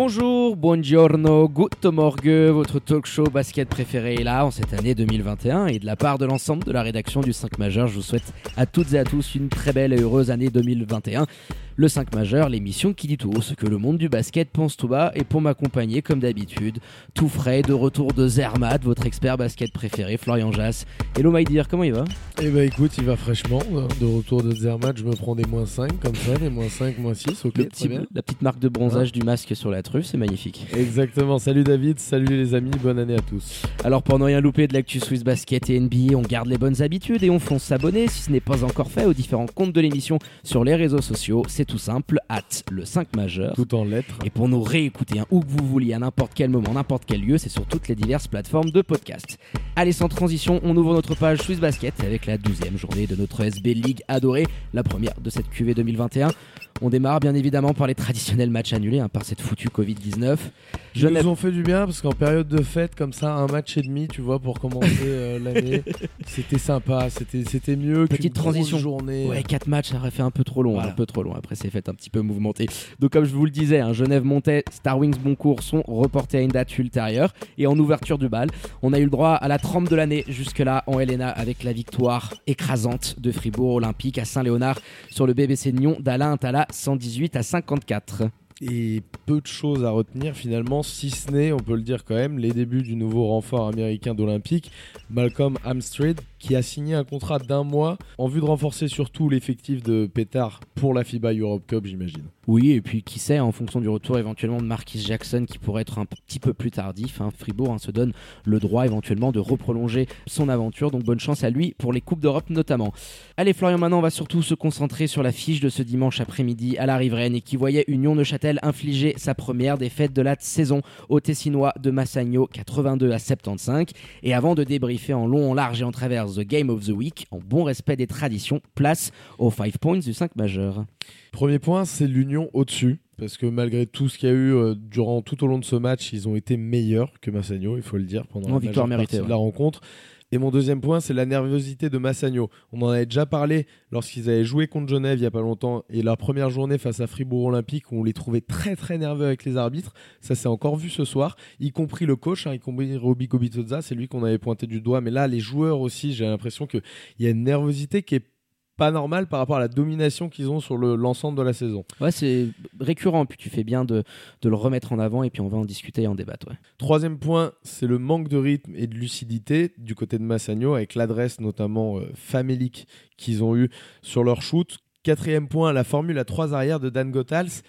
Bonjour, buongiorno, good morgue, votre talk show basket préféré est là en cette année 2021 et de la part de l'ensemble de la rédaction du 5 majeur, je vous souhaite à toutes et à tous une très belle et heureuse année 2021. Le 5 majeur, l'émission qui dit tout haut ce que le monde du basket pense tout bas et pour m'accompagner comme d'habitude, tout frais, de retour de Zermatt, votre expert basket préféré, Florian Jass. Hello my dear, comment il va? Eh bah écoute, il va fraîchement. hein. De retour de Zermatt, je me prends des moins 5 comme ça, des moins 5, moins 6, ok, Le très petit- bien. La petite marque de bronzage du masque sur la truffe, c'est magnifique. Exactement, salut David, salut les amis, bonne année à tous. Alors pour ne rien louper de l'actu Swiss Basket et NBA, on garde les bonnes habitudes et on fonce s'abonner si ce n'est pas encore fait aux différents comptes de l'émission sur les réseaux sociaux. C'est tout simple, at le 5 majeur. Tout en lettres. Et pour nous réécouter hein, où que vous vouliez, à n'importe quel moment, n'importe quel lieu, c'est sur toutes les diverses plateformes de podcast. Allez, sans transition, on ouvre notre page Swiss Basket avec la 12e journée de notre SB League adorée, la première de cette QV 2021. On démarre bien évidemment par les traditionnels matchs annulés hein, par cette foutue Covid-19. Ils Genève nous ont fait du bien parce qu'en période de fête, comme ça, un match et demi, tu vois, pour commencer euh, l'année, c'était sympa, c'était mieux Petite transition. journée. Ouais, 4 matchs, ça aurait fait un peu trop long, Voilà. un peu trop long. Après, c'est fait un petit peu mouvementé. Donc, comme je vous le disais, hein, Genève montait, Star Wings Boncourt sont reportés à une date ultérieure. Et en ouverture du bal, on a eu le droit à la trempe de l'année jusque-là en Helena avec la victoire écrasante de Fribourg Olympique à Saint-Léonard sur le BBC Nyon d'Alain Tala 118 à 54. Et peu de choses à retenir finalement, si ce n'est, on peut le dire quand même, les débuts du nouveau renfort américain d'Olympique, Malcolm Amstrad, qui a signé un contrat d'un mois en vue de renforcer surtout l'effectif de Pétard pour la FIBA Europe Cup, j'imagine. Oui, et puis qui sait, en fonction du retour éventuellement de Marquis Jackson qui pourrait être un petit peu plus tardif, hein, Fribourg hein, se donne le droit éventuellement de reprolonger son aventure, donc bonne chance à lui pour les Coupes d'Europe notamment. Allez Florian, maintenant on va surtout se concentrer sur la fiche de ce dimanche après-midi à la riveraine et qui voyait Union Neuchâtel infliger sa première défaite de la saison au Tessinois de Massagno 82 à 75. Et avant de débriefer en long, en large et en travers The Game of the Week, en bon respect des traditions, place aux 5 points du 5 majeur. Premier point, c'est l'Union au-dessus. Parce que malgré tout ce qu'il y a eu euh, durant tout au long de ce match, ils ont été meilleurs que Massagno, il faut le dire, pendant Non, la victoire partie méritée, de la rencontre. Et mon deuxième point, c'est la nervosité de Massagno. On en avait déjà parlé lorsqu'ils avaient joué contre Genève il y a pas longtemps et leur première journée face à Fribourg Olympique, où on les trouvait très très nerveux avec les arbitres. Ça s'est encore vu ce soir, y compris le coach, hein, y compris Roby Kobitozza, c'est lui qu'on avait pointé du doigt. Mais là, les joueurs aussi, j'ai l'impression qu'il y a une nervosité qui est pas normale par rapport à la domination qu'ils ont sur le- l'ensemble de la saison. Ouais, c'est récurrent, puis tu fais bien de, de le remettre en avant et puis on va en discuter et en débattre. ouais. Troisième point, c'est le manque de rythme et de lucidité du côté de Massagno, avec l'adresse notamment euh, famélique qu'ils ont eu sur leur shoot. Quatrième point, la formule à trois arrières de Dan Gothals,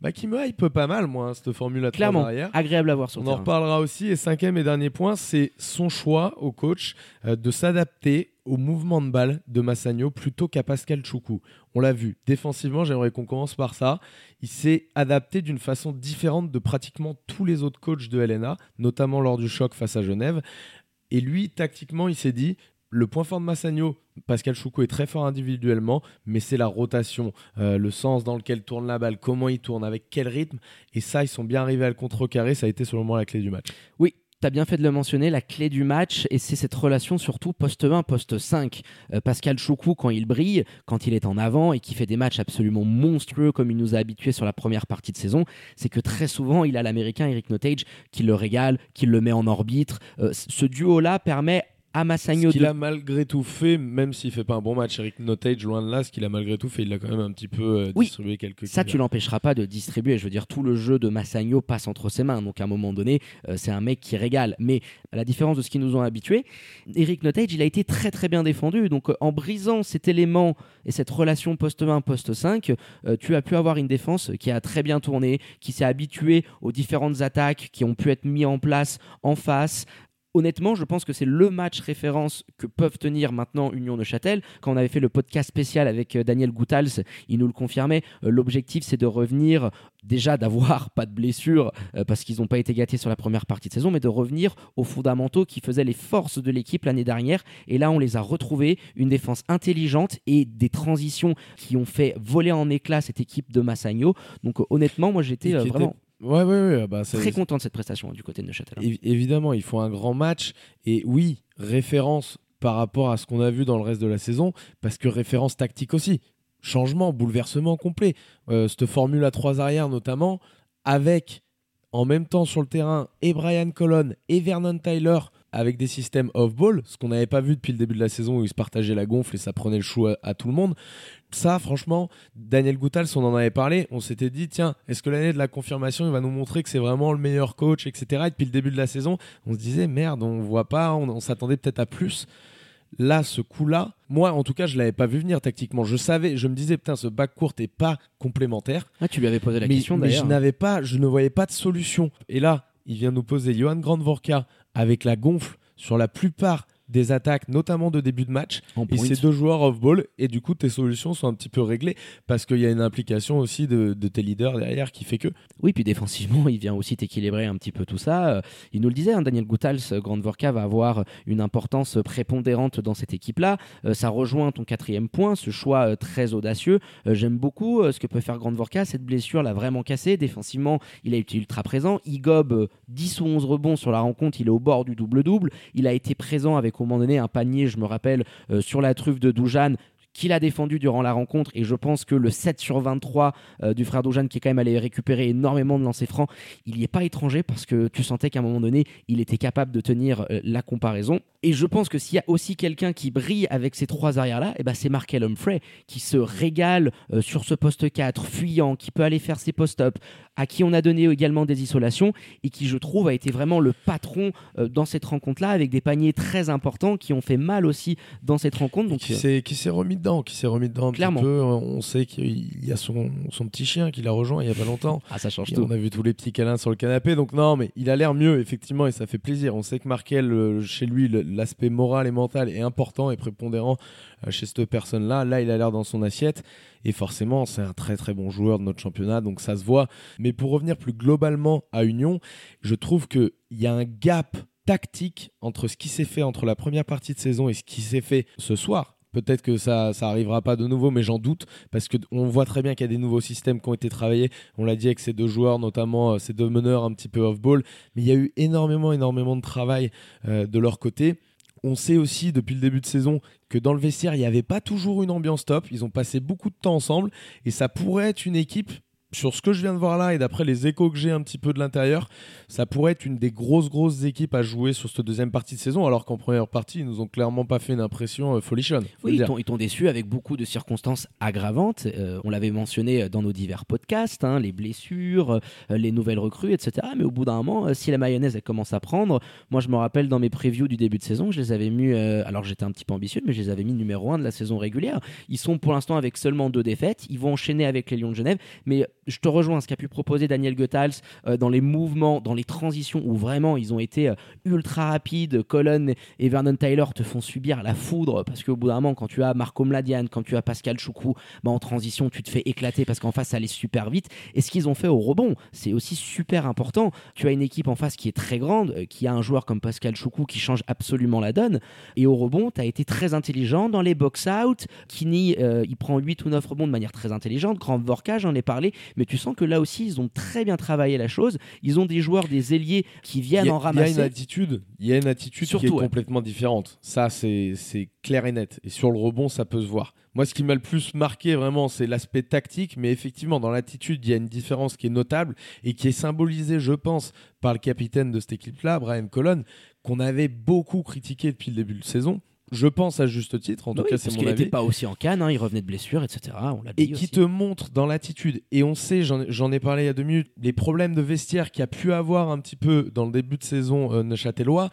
bah, qui me hype pas mal, moi, hein, cette formule à trois Clairement, arrières. agréable à voir sur On le en reparlera aussi. Et cinquième et dernier point, c'est son choix au coach euh, de s'adapter au mouvement de balle de Massagno plutôt qu'à Pascal Choukou. On l'a vu. Défensivement, j'aimerais qu'on commence par ça. Il s'est adapté d'une façon différente de pratiquement tous les autres coachs de LNA, notamment lors du choc face à Genève. Et lui, tactiquement, il s'est dit le point fort de Massagno, Pascal Choukou est très fort individuellement, mais c'est la rotation, euh, le sens dans lequel tourne la balle, comment il tourne, avec quel rythme. Et ça, ils sont bien arrivés à le contrecarrer. Ça a été selon moi la clé du match. Oui, tu as bien fait de le mentionner, la clé du match, et c'est cette relation surtout poste 1, poste 5. Euh, Pascal Choukou, quand il brille, quand il est en avant et qui fait des matchs absolument monstrueux comme il nous a habitués sur la première partie de saison, c'est que très souvent, il a l'américain Eric Notage qui le régale, qui le met en orbite. Euh, ce duo-là permet à Massagno Ce qu'il de... a malgré tout fait, même s'il fait pas un bon match, Eric Notage, loin de là, ce qu'il a malgré tout fait, il a quand même un petit peu euh, Oui, distribué quelques Ça, tu l'empêcheras pas de distribuer. Je veux dire, tout le jeu de Massagno passe entre ses mains. Donc, à un moment donné, euh, c'est un mec qui régale. Mais à la différence de ce qu'ils nous ont habitués, Eric Notage, il a été très très bien défendu. Donc, euh, en brisant cet élément et cette relation poste 1, poste 5, euh, tu as pu avoir une défense qui a très bien tourné, qui s'est habituée aux différentes attaques qui ont pu être mises en place en face honnêtement, je pense que c'est le match référence que peuvent tenir maintenant Union Neuchâtel. Quand on avait fait le podcast spécial avec euh, Daniel Goutals, il nous le confirmait. Euh, l'objectif, c'est de revenir déjà d'avoir pas de blessures euh, parce qu'ils n'ont pas été gâtés sur la première partie de saison, mais de revenir aux fondamentaux qui faisaient les forces de l'équipe l'année dernière. Et là, on les a retrouvés, une défense intelligente et des transitions qui ont fait voler en éclats cette équipe de Massagno. Donc honnêtement, moi j'étais vraiment Ouais, ouais, ouais. Bah, très content de cette prestation du côté de Neuchâtel. Hein. évidemment, il faut un grand match. Et oui, référence par rapport à ce qu'on a vu dans le reste de la saison, parce que référence tactique aussi. Changement, bouleversement complet. Euh, cette formule à trois arrières notamment, avec en même temps sur le terrain et Brian Colon et Vernon Tyler avec des systèmes off-ball, ce qu'on n'avait pas vu depuis le début de la saison où ils se partageaient la gonfle et ça prenait le chou à, tout le monde. Ça, franchement, Daniel Goutals, on en avait parlé, on s'était dit, tiens, est-ce que l'année de la confirmation, il va nous montrer que c'est vraiment le meilleur coach, etc. Et depuis le début de la saison, on se disait, merde, on voit pas, on, s'attendait peut-être à plus. Là, ce coup-là, moi, en tout cas, je l'avais pas vu venir tactiquement. Je savais, je me disais, putain, ce bac court n'est pas complémentaire. Ah, tu lui avais posé la question d'ailleurs. Mais je n'avais pas, je ne voyais pas de solution. Et là, il vient nous poser Johan Grandvorka avec la gonfle sur la plupart des attaques, notamment de début de match. et ces deux joueurs off-ball. Et du coup, tes solutions sont un petit peu réglées parce qu'il y a une implication aussi de, tes leaders derrière qui fait que. Oui, puis défensivement, il vient aussi t'équilibrer un petit peu tout ça. Euh, il nous le disait, hein, Daniel Goutals, euh, Grande Vorka va avoir une importance prépondérante dans cette équipe-là. Euh, ça rejoint ton quatrième point, ce choix très audacieux. J'aime beaucoup ce que peut faire Grande Vorka. Cette blessure l'a vraiment cassé. Défensivement, il a été ultra présent. Il gobe 10 ou 11 rebonds sur la rencontre. Il est au bord du double-double. Il a été présent avec au moment donné un panier, je me rappelle, euh, sur la truffe de Doujane qu'il a défendu durant la rencontre et je pense que le 7 sur 23 euh, du frère Doujane qui est quand même allé récupérer énormément de lancers francs, il n'y est pas étranger parce que tu sentais qu'à un moment donné, il était capable de tenir euh, la comparaison. Et je pense que s'il y a aussi quelqu'un qui brille avec ces trois arrières-là, eh ben c'est Markel Humphrey qui se régale sur ce poste 4, fuyant, qui peut aller faire ses post-up, à qui on a donné également des isolations et qui, je trouve, a été vraiment le patron euh, dans cette rencontre-là avec des paniers très importants qui ont fait mal aussi dans cette rencontre. Donc, qui euh, s'est remis dedans, qui s'est remis dedans clairement. peu. On sait qu'il y a son, son, petit chien qui l'a rejoint il y a pas longtemps. Ah, ça change tout. On a vu tous les petits câlins sur le canapé. Donc non, mais il a l'air mieux effectivement et ça fait plaisir. On sait que Markel, euh, chez lui, l'aspect moral et mental est important et prépondérant chez cette personne-là. Là, il a l'air dans son assiette. Et forcément, c'est un très très bon joueur de notre championnat, donc ça se voit. Mais pour revenir plus globalement à Union, je trouve qu'il y a un gap tactique entre ce qui s'est fait entre la première partie de saison et ce qui s'est fait ce soir. Peut-être que ça ça arrivera pas de nouveau, mais j'en doute parce que on voit très bien qu'il y a des nouveaux systèmes qui ont été travaillés. On l'a dit avec ces deux joueurs, notamment euh, ces deux meneurs un petit peu off ball, mais il y a eu énormément énormément de travail euh, de leur côté. On sait aussi depuis le début de saison que dans le vestiaire, il n'y avait pas toujours une ambiance top. Ils ont passé beaucoup de temps ensemble et ça pourrait être une équipe sur ce que je viens de voir là et d'après les échos que j'ai un petit peu de l'intérieur, ça pourrait être une des grosses grosses équipes à jouer sur cette deuxième partie de saison, alors qu'en première partie, ils nous ont clairement pas fait une impression euh, folichonne. Oui, ils t'ont déçu avec beaucoup de circonstances aggravantes. Euh, on l'avait mentionné dans nos divers podcasts, hein, les blessures, euh, les nouvelles recrues, etc. Mais au bout d'un moment, si la mayonnaise elle commence à prendre, moi je me rappelle dans mes previews du début de saison, je les avais mis, alors j'étais un petit peu ambitieux, mais je les avais mis numéro 1 de la saison régulière. Ils sont pour l'instant avec seulement deux défaites. Ils vont enchaîner avec les Lions de Genève, mais je te rejoins ce qu'a pu proposer Daniel Goethals euh, dans les mouvements, dans les transitions où vraiment ils ont été euh, ultra rapides. Colin et Vernon Tyler te font subir la foudre parce qu'au bout d'un moment, quand tu as Marco Mladian, quand tu as Pascal Choukou, bah, en transition, tu te fais éclater parce qu'en face, ça allait super vite. Et ce qu'ils ont fait au rebond, c'est aussi super important. Tu as une équipe en face qui est très grande, euh, qui a un joueur comme Pascal Choukou qui change absolument la donne. Et au rebond, tu as été très intelligent dans les box-out. Kini, il prend 8 ou 9 rebonds de manière très intelligente. Grand Vorka, j'en ai parlé, mais tu sens que là aussi, ils ont très bien travaillé la chose. Ils ont des joueurs, des ailiers qui viennent en ramasser. Il y a une attitude, il y a une attitude qui est complètement différente. Ça, c'est clair et net. Et sur le rebond, ça peut se voir. Moi, ce qui m'a le plus marqué vraiment, c'est l'aspect tactique, mais effectivement, dans l'attitude, il y a une différence qui est notable et qui est symbolisée, je pense, par le capitaine de cette équipe-là, Brian Colon, qu'on avait beaucoup critiqué depuis le début de saison je pense à juste titre, en tout cas c'est mon avis. n'était pas aussi en canne, hein, il revenait de blessure, etc. On et qui te montre dans l'attitude, et on sait, j'en ai parlé il y a deux minutes, les problèmes de vestiaire qu'il a pu avoir un petit peu dans le début de saison euh, neuchâtelois,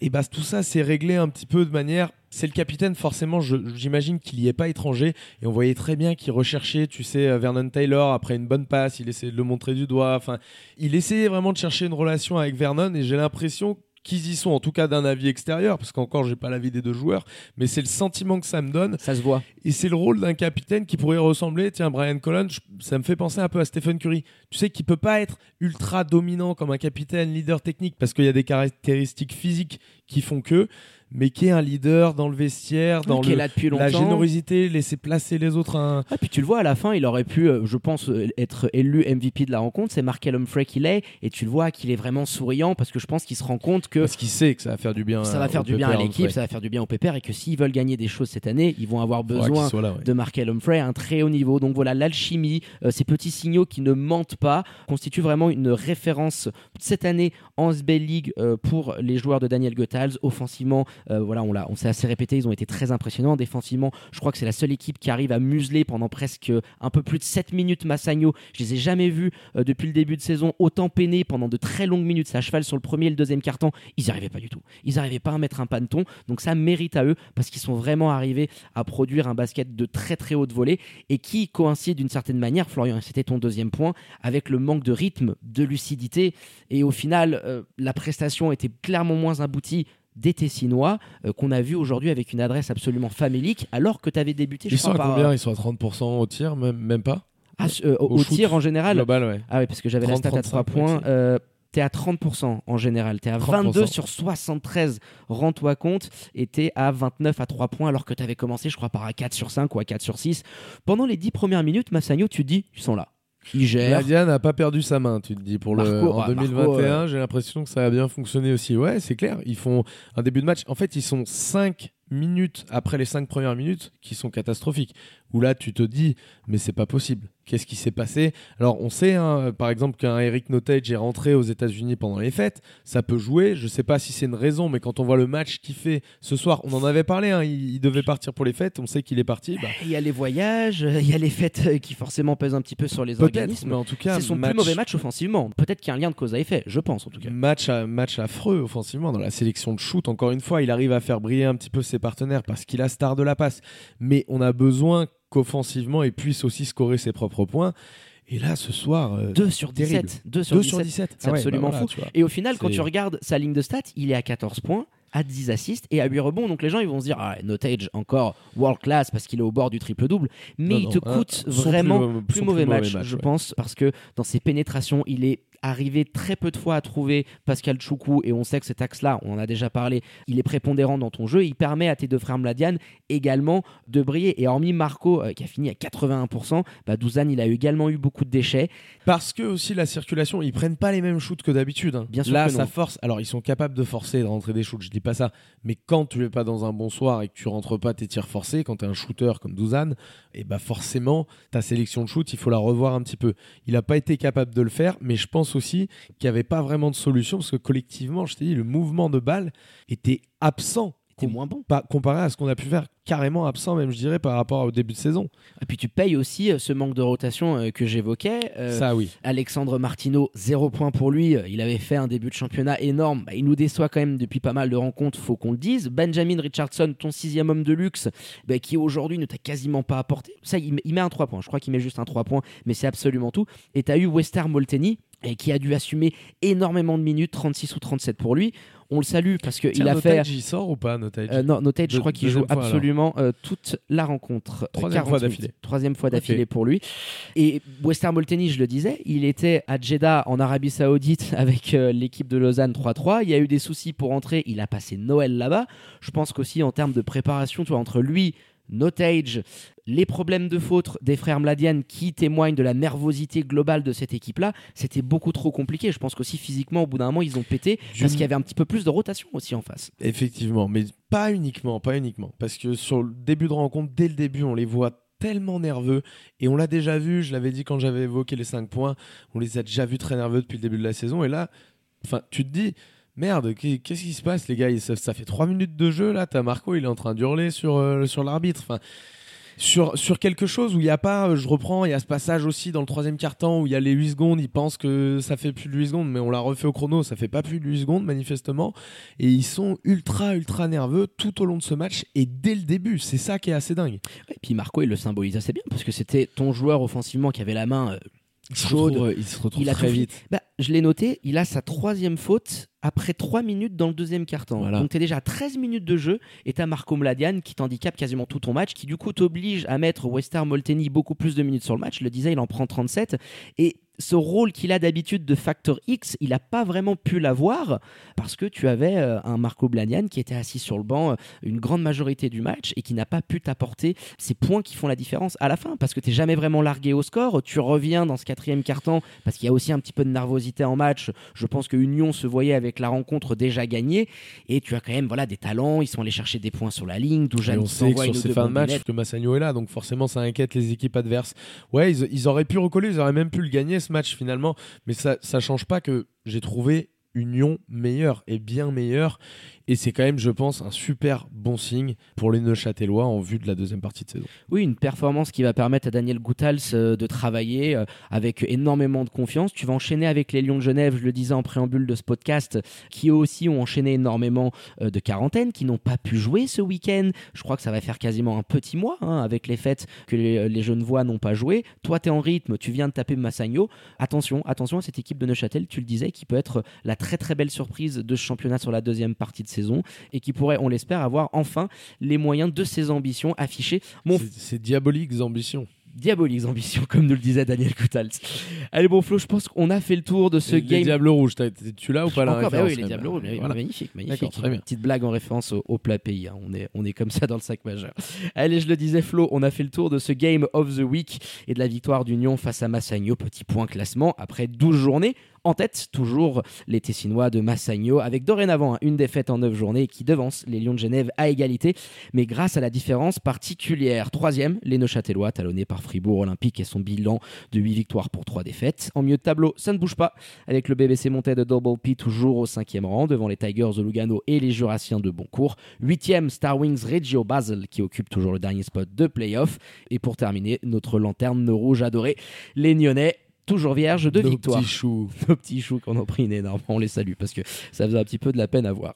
et bah tout ça s'est réglé un petit peu de manière c'est le capitaine, forcément, j'imagine qu'il n'y est pas étranger. Et on voyait très bien qu'il recherchait, tu sais, euh, Vernon Taylor après une bonne passe, il essayait de le montrer du doigt. Enfin, il essayait vraiment de chercher une relation avec Vernon et j'ai l'impression qu'ils y sont, en tout cas d'un avis extérieur, parce qu'encore j'ai pas l'avis des deux joueurs, mais c'est le sentiment que ça me donne. Ça se voit. Et c'est le rôle d'un capitaine qui pourrait ressembler, tiens, Brian Collins, ça me fait penser un peu à Stephen Curry. Tu sais qu'il peut pas être ultra dominant comme un capitaine, leader technique, parce qu'il y a des caractéristiques physiques qui font que, mais qui est un leader dans le vestiaire, dans qui est le- là depuis la générosité, laisser placer les autres. un- Ah, puis tu le vois à la fin, il aurait pu, euh, je pense, euh, être élu MVP de la rencontre. C'est Markel Humphrey qu'il est, et tu le vois qu'il est vraiment souriant parce que je pense qu'il se rend compte que Parce qu'il sait que ça va faire du bien. ça va faire du bien à l'équipe, ça va faire du bien au Pépère, et que s'ils veulent gagner des choses cette année, ils vont avoir besoin soit là, ouais. de Markel Humphrey à un très haut niveau. Donc voilà, l'alchimie, euh, ces petits signaux qui ne mentent pas, constituent vraiment une référence cette année en SBL League euh, pour les joueurs de Daniel Goethals. Offensivement, voilà, on, on s'est assez répété, ils ont été très impressionnants. Défensivement, je crois que c'est la seule équipe qui arrive à museler pendant presque un peu plus de 7 minutes Massagno. Je les ai jamais vus euh, depuis le début de saison autant peiner pendant de très longues minutes. À cheval sur le premier et le deuxième carton. Ils n'y arrivaient pas du tout. Ils n'arrivaient pas à mettre un panton. Donc ça mérite à eux parce qu'ils sont vraiment arrivés à produire un basket de très très haute volée et qui coïncide d'une certaine manière, Florian, c'était ton deuxième point, avec le manque de rythme, de lucidité. Et au final, euh, la prestation était clairement moins aboutie des Tessinois euh, qu'on a vu aujourd'hui avec une adresse absolument famélique alors que tu avais débuté je Ils sont crois, à par- combien? Ils sont à 30% au tir, même, même pas? Ah, euh, au, Au tir en général Global, ouais. ah oui, parce que j'avais la 30, stat à 3 35, points. Euh, T'es à 30% en général. T'es à 22 30%. sur 73, rends-toi compte. Et t'es à 29 à 3 points alors que t'avais commencé, je crois, par à 4 sur 5 ou à 4 sur 6. Pendant les 10 premières minutes, Massagno, tu dis, ils sont là. Gèrent. Nadia n'a pas perdu sa main, tu te dis. Pour le, en ah, Marco, 2021, j'ai l'impression que ça a bien fonctionné aussi. Ouais, c'est clair. Ils font un début de match. En fait, ils sont 5 minutes après les 5 premières minutes qui sont catastrophiques. Où là, tu te dis, mais c'est pas possible. Qu'est-ce qui s'est passé? Alors, on sait, hein, par exemple, qu'un Eric Notage est rentré aux États-Unis pendant les fêtes. Ça peut jouer. Je sais pas si c'est une raison, mais quand on voit le match qu'il fait ce soir, on en avait parlé. hein, il, il devait partir pour les fêtes. On sait qu'il est parti. Bah, Il y a les voyages, euh, il y a les fêtes euh, qui forcément pèsent un petit peu sur les organismes. mais en tout cas, C'est son match- plus mauvais match offensivement. Peut-être qu'il y a un lien de cause à effet, je pense en tout cas. Match, à- match affreux offensivement dans la sélection de shoot. Encore une fois, il arrive à faire briller un petit peu ses partenaires parce qu'il a star de la passe. Mais on a besoin qu'offensivement, il puisse aussi scorer ses propres points. Et là, ce soir, euh, 2 sur 17. terrible. 2 sur 2 17. sur 17. C'est Ah ouais, absolument bah voilà, fou. Et au final, quand tu regardes sa ligne de stats, il est à 14 points, à 10 assists et à 8 rebonds. Donc les gens ils vont se dire, ah, Notage encore world class parce qu'il est au bord du triple-double. Mais Non, il te coûte vraiment plus- plus, mauvais plus mauvais match, match, je ouais. pense, parce que dans ses pénétrations, il est arrivé très peu de fois à trouver Pascal Choukou et on sait que cet axe-là, on en a déjà parlé, il est prépondérant dans ton jeu. Il permet à tes deux frères Mladian également de briller. Et hormis Marco euh, qui a fini à 81%, bah, Douzan il a également eu beaucoup de déchets. Parce que aussi la circulation, ils prennent pas les mêmes shoots que d'habitude. hein. Bien sûr Là, que non. ça force. Alors, ils sont capables de forcer, de rentrer des shoots. Je dis pas ça. Mais quand tu es pas dans un bon soir et que tu rentres pas tes tirs forcés, quand tu es un shooter comme Douzan, et bah forcément, ta sélection de shoot, il faut la revoir un petit peu. Il a pas été capable de le faire, mais je pense aussi qu'il n'y avait pas vraiment de solution parce que collectivement, je t'ai dit, le mouvement de balle était absent. C'était moins bon. Pas comparé à ce qu'on a pu faire, carrément absent, même je dirais, par rapport au début de saison. Et puis tu payes aussi euh, ce manque de rotation euh, que j'évoquais. Euh, ça, oui. Alexandre Martineau, zéro point pour lui. Il avait fait un début de championnat énorme. Bah, il nous déçoit quand même depuis pas mal de rencontres, faut qu'on le dise. Benjamin Richardson, ton sixième homme de luxe, bah, qui aujourd'hui ne t'a quasiment pas apporté. Ça, il met, il met un 3 points. Je crois qu'il met juste un 3 points, mais c'est absolument tout. Et tu as eu Wester Molteni, et qui a dû assumer énormément de minutes, 36 ou 37 pour lui. On le salue parce qu'il a fait. Notage, il sort ou pas, Notage Euh, non, Notage, je crois qu'il joue fois, absolument euh, toute la rencontre. Euh, Troisième 40 fois d'affilée. Troisième fois d'affilée pour lui. Et Wester Molteni, je le disais, il était à Jeddah en Arabie Saoudite avec euh, l'équipe de Lausanne 3-3. Il y a eu des soucis pour entrer. Il a passé Noël là-bas. Je pense qu'aussi en termes de préparation, tu vois, entre lui, Notage, les problèmes de faute des frères Mladian qui témoignent de la nervosité globale de cette équipe-là, c'était beaucoup trop compliqué. Je pense qu'aussi physiquement, au bout d'un moment, ils ont pété parce qu'il y avait un petit peu plus de rotation aussi en face. Effectivement, mais pas uniquement, pas uniquement. Parce que sur le début de rencontre, dès le début, on les voit tellement nerveux. Et on l'a déjà vu, je l'avais dit quand j'avais évoqué les 5 points, on les a déjà vus très nerveux depuis le début de la saison. Et là, enfin, tu te dis, merde, qu'est- qu'est-ce qui se passe, les gars? Ça, ça fait 3 minutes de jeu, là, t'as Marco, il est en train d'hurler sur, euh, sur l'arbitre. Enfin, sur, sur quelque chose où il n'y a pas, euh, je reprends, il y a ce passage aussi dans le troisième quart-temps où il y a les 8 secondes, ils pensent que ça fait plus de 8 secondes, mais on l'a refait au chrono, ça fait pas plus de 8 secondes manifestement. Et ils sont ultra, ultra nerveux tout au long de ce match et dès le début. C'est ça qui est assez dingue. Et puis Marco, il le symbolise assez bien parce que c'était ton joueur offensivement qui avait la main euh, Il se chaude. retrouve, il se retrouve Il très vite. Bah, je l'ai noté, il a sa troisième faute après 3 minutes dans le deuxième quart-temps. Voilà. Donc tu es déjà à 13 minutes de jeu et tu as Marco Mladian qui t'handicape quasiment tout ton match, qui du coup t'oblige à mettre Wester Molteni beaucoup plus de minutes sur le match. Je le disais, il en prend 37. Et ce rôle qu'il a d'habitude de facteur X, il n'a pas vraiment pu l'avoir parce que tu avais euh, un Marco Blanian qui était assis sur le banc euh, une grande majorité du match et qui n'a pas pu t'apporter ces points qui font la différence à la fin parce que tu n'es jamais vraiment largué au score. Tu reviens dans ce quatrième quart-temps parce qu'il y a aussi un petit peu de nervosité en match. Je pense que Union se voyait avec la rencontre déjà gagnée et tu as quand même voilà, des talents. Ils sont allés chercher des points sur la ligne. Doujane on sait que sur ces fins de match, que Massagno est là, donc forcément ça inquiète les équipes adverses. Ouais, ils, ils auraient pu recoller, ils auraient même pu le gagner match finalement, mais ça ça change pas que j'ai trouvé Union meilleure et bien meilleure, et c'est quand même, je pense, un super bon signe pour les Neuchâtelois en vue de la deuxième partie de saison. Oui, une performance qui va permettre à Daniel Goutals euh, de travailler euh, avec énormément de confiance. Tu vas enchaîner avec les Lions de Genève, je le disais en préambule de ce podcast, qui eux aussi ont enchaîné énormément euh, de quarantaine, qui n'ont pas pu jouer ce week-end. Je crois que ça va faire quasiment un petit mois hein, avec les fêtes que les, les Genevois n'ont pas joué. Toi, tu es en rythme, tu viens de taper Massagno. Attention, attention à cette équipe de Neuchâtel, tu le disais, qui peut être la très très belle surprise de ce championnat sur la deuxième partie de saison et qui pourrait, on l'espère, avoir enfin les moyens de ses ambitions affichées. Mon C'est- diaboliques ambitions. diaboliques ambitions, comme nous le disait Daniel Koutals. Allez, bon, Flo, je pense qu'on a fait le tour de ce les, game. les Diables Rouges, tu l'as ou pas la Encore, bah oui, les Diables Rouges, Voilà. magnifique, magnifique. Très bien. Petite blague en référence au, au plat pays. hein. On, est, on est comme ça dans le sac majeur. Allez, je le disais, Flo, on a fait le tour de ce Game of the Week et de la victoire d'Union face à Massagno. Petit point classement après 12 journées. En tête, toujours les Tessinois de Massagno, avec dorénavant hein, une défaite en 9 journées qui devance les Lions de Genève à égalité, mais grâce à la différence particulière. Troisième, les Neuchâtelois, talonnés par Fribourg Olympique et son bilan de 8 victoires pour 3 défaites. En milieu de tableau, ça ne bouge pas, avec le BBC monté de Double P toujours au cinquième rang, devant les Tigers de Lugano et les Jurassiens de Boncourt. Huitième, Star Wings Reggio Basel, qui occupe toujours le dernier spot de playoff. Et pour terminer, notre lanterne rouge adorée, les Nyonnais. Toujours vierges de Nos victoire petits choux. nos petits choux qu'on en pris une énorme. On les salue parce que ça faisait un petit peu de la peine à voir.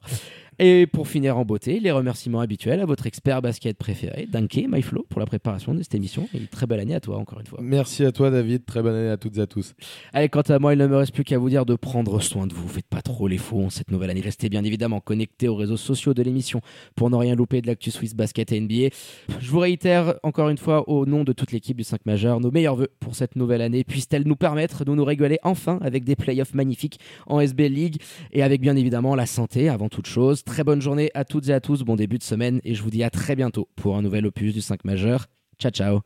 Et pour finir en beauté, les remerciements habituels à votre expert basket préféré, Danke, MyFlow, pour la préparation de cette émission. Et une très belle année à toi, encore une fois. Merci à toi, David. Très bonne année à toutes et à tous. Allez, quant à moi, il ne me reste plus qu'à vous dire de prendre soin de vous. Faites pas trop les fous en cette nouvelle année. Restez bien évidemment connectés aux réseaux sociaux de l'émission pour ne rien louper de l'actu Swiss Basket et NBA. Je vous réitère encore une fois au nom de toute l'équipe du 5 majeur nos meilleurs vœux pour cette nouvelle année. Puisse-t-elle nous permettre de nous régaler enfin avec des playoffs magnifiques en SB League et avec bien évidemment la santé avant toute chose. Très bonne journée à toutes et à tous. Bon début de semaine et je vous dis à très bientôt pour un nouvel opus du 5 majeur. Ciao ciao